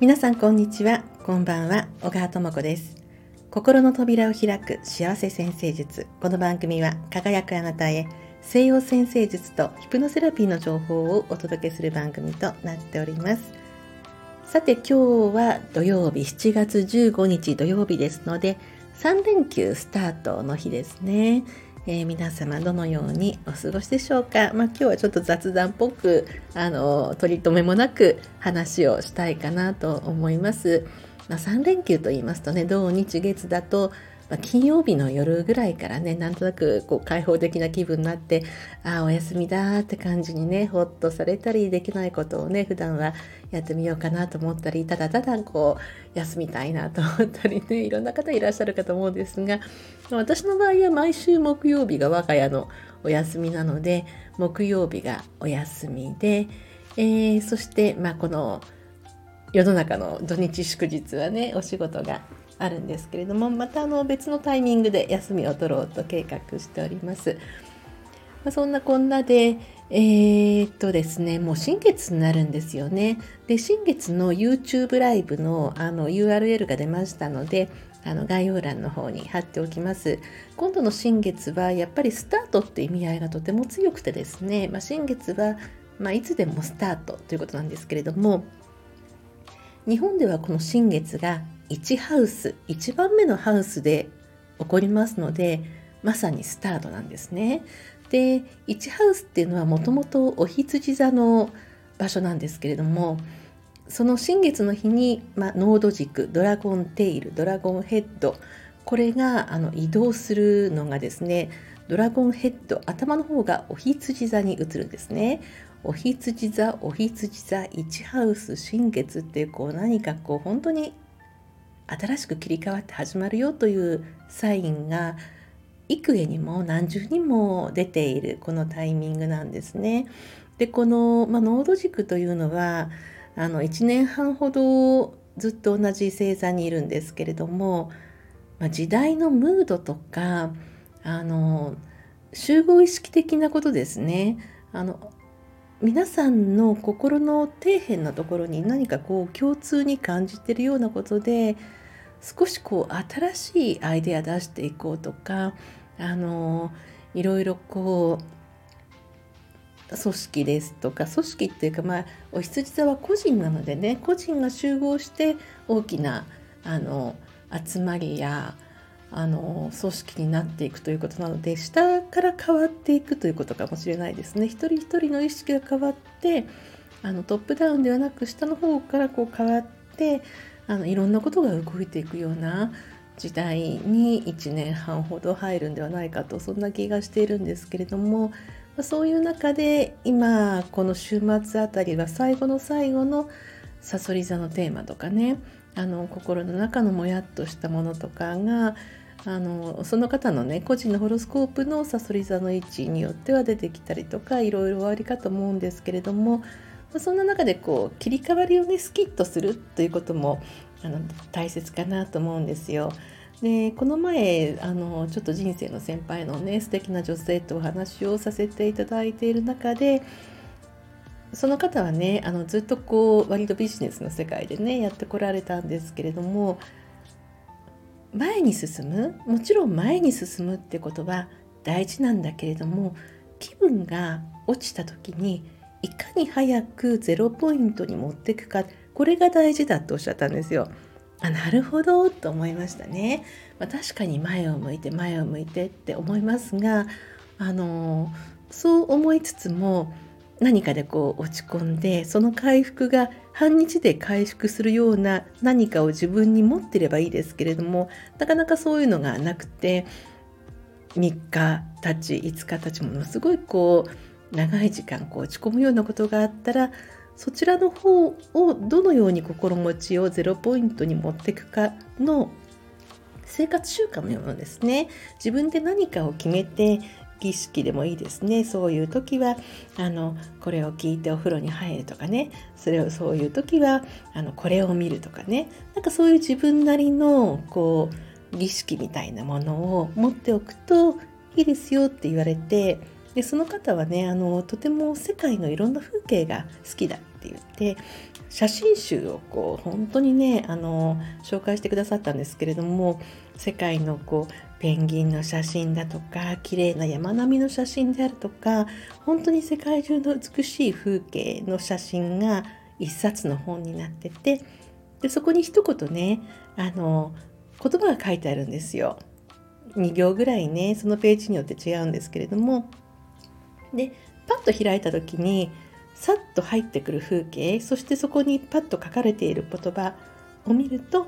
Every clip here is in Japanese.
皆さんこんにちは。こんばんは。小川智子です。心の扉を開く幸せ先生術。この番組は輝くあなたへ西洋先生術とヒプノセラピーの情報をお届けする番組となっております。さて今日は土曜日7月15日土曜日ですので3連休スタートの日ですね。えー、皆様どのようにお過ごしでしょうか、まあ、今日はちょっと雑談っぽくあの取り留めもなく話をしたいかなと思います。まあ、3連休と言いますとね土日月だとまあ、金曜日の夜ぐらいからねなんとなくこう開放的な気分になってああお休みだって感じにねほっとされたりできないことをね普段はやってみようかなと思ったりただただこう休みたいなと思ったりねいろんな方いらっしゃるかと思うんですが私の場合は毎週木曜日が我が家のお休みなので木曜日がお休みで、えー、そして、まあ、この世の中の土日祝日はねお仕事があるんですけれどもまたあの別のタイミングで休みを取ろうと計画しております。まあ、そんなこんなで、えー、っとですね、もう新月になるんですよね。で、新月の YouTube ライブのあの URL が出ましたので、あの概要欄の方に貼っておきます。今度の新月はやっぱりスタートって意味合いがとても強くてですね、まあ、新月は、まあ、いつでもスタートということなんですけれども、日本ではこの新月が1ハウス1番目のハウスで起こりますのでまさにスタートなんですね。で1ハウスっていうのはもともとお羊座の場所なんですけれどもその新月の日に、まあ、ノード軸ドラゴンテイルドラゴンヘッドこれがあの移動するのがですねドラゴンヘッド頭の方がお羊座に移るんですね。お羊座お羊座1ハウス新月っていうこう何かこう本当に新しく切り替わって始まるよというサインが幾重にも何重にも出ているこのタイミングなんですね。でこの、まあ、濃度軸というのはあの1年半ほどずっと同じ星座にいるんですけれども、まあ、時代のムードとかあの集合意識的なことですねあの皆さんの心の底辺のところに何かこう共通に感じてるようなことで少しこう新しいアイデア出していこうとかあのいろいろこう組織ですとか組織っていうかまあお羊座は個人なのでね個人が集合して大きなあの集まりやあの組織になっていくということなので下から変わっていくということかもしれないですね。一人一人の意識が変わってあのトップダウンではなく下の方からこう変わってあのいろんなことが動いていくような時代に1年半ほど入るんではないかとそんな気がしているんですけれどもそういう中で今この週末あたりは最後の最後のさそり座のテーマとかねあの心の中のもやっとしたものとかがあのその方のね個人のホロスコープのさそり座の位置によっては出てきたりとかいろいろありかと思うんですけれどもそんな中でこう切り替わりをねスキッとするということもあの大切かなと思うんですよ。でこの前あのちょっと人生の先輩のね素敵な女性とお話をさせていただいている中でその方はねあのずっとこう割とビジネスの世界でねやってこられたんですけれども前に進むもちろん前に進むってことは大事なんだけれども気分が落ちた時にいかに早くゼロポイントに持っていくかこれが大事だとおっしゃったんですよ。あなるほどと思いましたね。まあ、確かに前を向いて前を向いてって思いますがあのそう思いつつも何かでこう落ち込んでその回復が半日で回復するような何かを自分に持ってればいいですけれどもなかなかそういうのがなくて3日たち5日たちものすごいこう長い時間こう落ち込むようなことがあったらそちらの方をどのように心持ちをゼロポイントに持っていくかの生活習慣のようなですね。自分で何かを決めて儀式でもいいですね。そういう時はあのこれを聞いてお風呂に入るとかね。それをそういう時はあのこれを見るとかね。なんかそういう自分なりのこう儀式みたいなものを持っておくといいですよって言われてでその方はねあのとても世界のいろんな風景が好きだって言って写真集をこう本当にねあの紹介してくださったんですけれども世界のこうペンギンの写真だとか綺麗な山並みの写真であるとか本当に世界中の美しい風景の写真が一冊の本になっててでそこに一言ねあの言葉が書いてあるんですよ。2行ぐらいねそのページによって違うんですけれどもでパッと開いた時にさっと入ってくる風景そしてそこにパッと書かれている言葉を見ると、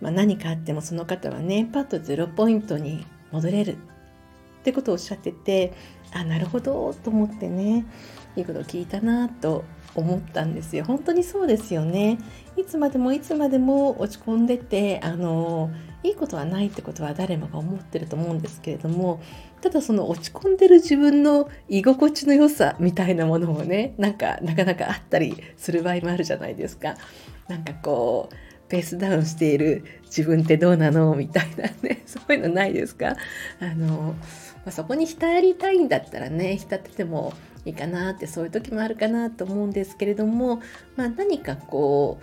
まあ、何かあってもその方はねパッとゼロポイントに戻れる。ってことをおっしゃっててあなるほどと思ってねいいこと聞いたなと思ったんですよ。本当にそうですよね。いつまでもいつまでも落ち込んでてあのいいことはないってことは誰もが思ってると思うんですけれどもただその落ち込んでる自分の居心地の良さみたいなものもねなんかなかなかあったりする場合もあるじゃないですか。なんかこうペースダウンしている自分ってどうなの？みたいなね。そういうのないですか？あの、まあ、そこに浸りたいんだったらね浸っててもいいかなってそういう時もあるかなと思うんですけれども、まあ、何かこ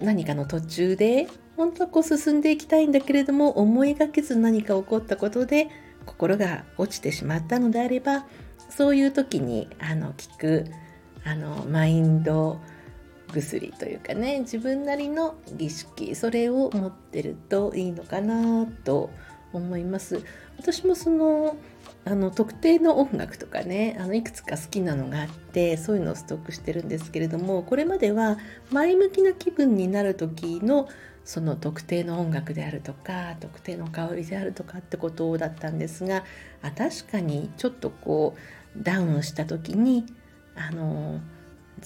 う何かの途中で本当はこう進んでいきたいんだけれども思いがけず何か起こったことで心が落ちてしまったのであればそういう時にあの聞くあのマインド薬というかね自分なりの儀式それを持ってるといいのかなと思います。私もそのあの特定の音楽とかねあのいくつか好きなのがあってそういうのをストックしてるんですけれどもこれまでは前向きな気分になる時のその特定の音楽であるとか特定の香りであるとかってことだったんですがあ確かにちょっとこうダウンした時にあの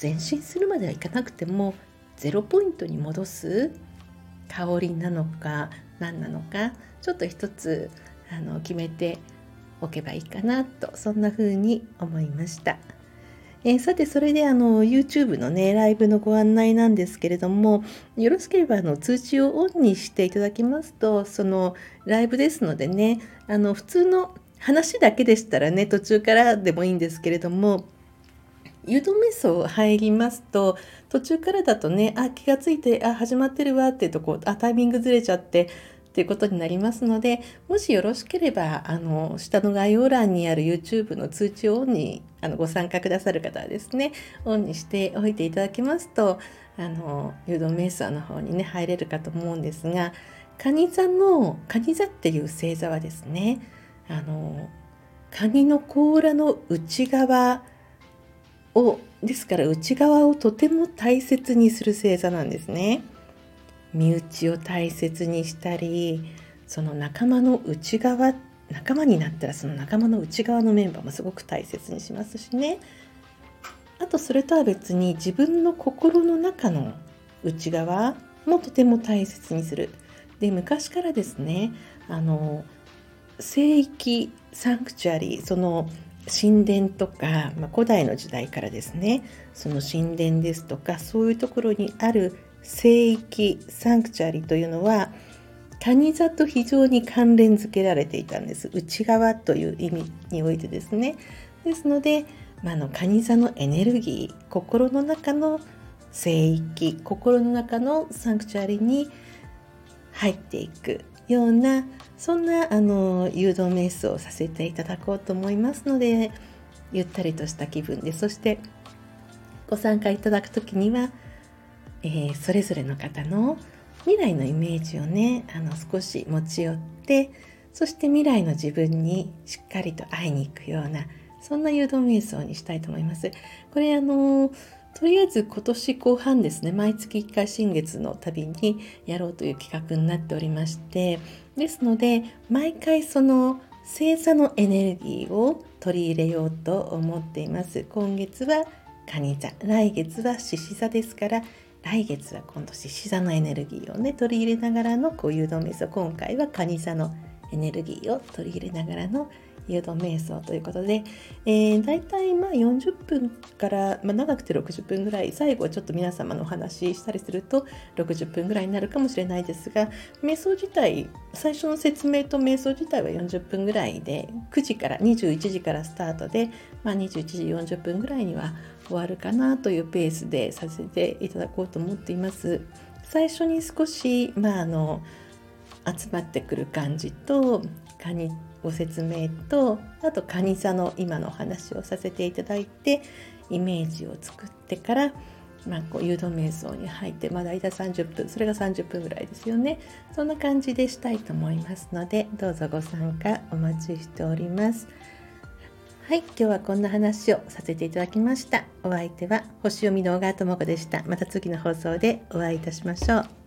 前進するまではいかなくてもゼロポイントに戻す香りなのか何なのかちょっと一つあの決めておけばいいかなとそんな風に思いました。えー、さてそれであの YouTube のねライブのご案内なんですけれどもよろしければあの通知をオンにしていただきますとそのライブですのでねあの普通の話だけでしたらね途中からでもいいんですけれども誘導瞑想入りますと途中からだとねあ気がついてあ始まってるわっていうとこあタイミングずれちゃってということになりますのでもしよろしければあの下の概要欄にある YouTube の通知をオンにあのご参加くださる方はですねオンにしておいていただきますとあの誘導瞑想の方にね入れるかと思うんですが蟹座の蟹座っていう星座はですねあのカニの甲羅の内側をですから内側をとても大切にする星座なんですね。身内を大切にしたりその仲間の内側仲間になったらその仲間の内側のメンバーもすごく大切にしますしねあとそれとは別に自分の心の中の内側もとても大切にするで昔からですねあの聖域サンクチュアリーその神殿とか、まあ、古代の時代からですねその神殿ですとかそういうところにある聖域サンクチュアリというのは谷座と非常に関連づけられていたんです。内側という意味においてですね。ですので、まあ、の蟹座のエネルギー心の中の聖域心の中のサンクチュアリに入っていく。ようなそんなあの誘導瞑想をさせていただこうと思いますのでゆったりとした気分でそしてご参加いただく時にはえー、それぞれの方の未来のイメージをねあの少し持ち寄ってそして未来の自分にしっかりと会いに行くようなそんな誘導瞑想にしたいと思います。これあのとりあえず今年後半ですね毎月1回新月の旅にやろうという企画になっておりましてですので毎回その星座のエネルギーを取り入れようと思っています。今月は蟹座来月は獅子座ですから来月は今度獅子座のエネルギーをね取り入れながらのこう誘導瞑想今回は蟹座のエネルギーを取り入れながらの誘導瞑想ということで、えー、大体まあ40分から、まあ、長くて60分ぐらい最後ちょっと皆様のお話ししたりすると60分ぐらいになるかもしれないですが瞑想自体最初の説明と瞑想自体は40分ぐらいで9時から21時からスタートで、まあ、21時40分ぐらいには終わるかなというペースでさせていただこうと思っています。最初に少し、まあ、あの集まってくる感じとカニご説明とあとカニ座の今のお話をさせていただいてイメージを作ってから、まあ、こう誘導瞑想に入って、まあ、大体30分それが30分ぐらいですよね。そんな感じでしたいと思いますのでどうぞご参加お待ちしております。はい今日はこんな話をさせていただきました。お相手は星読みの小川智子でした。また次の放送でお会いいたしましょう。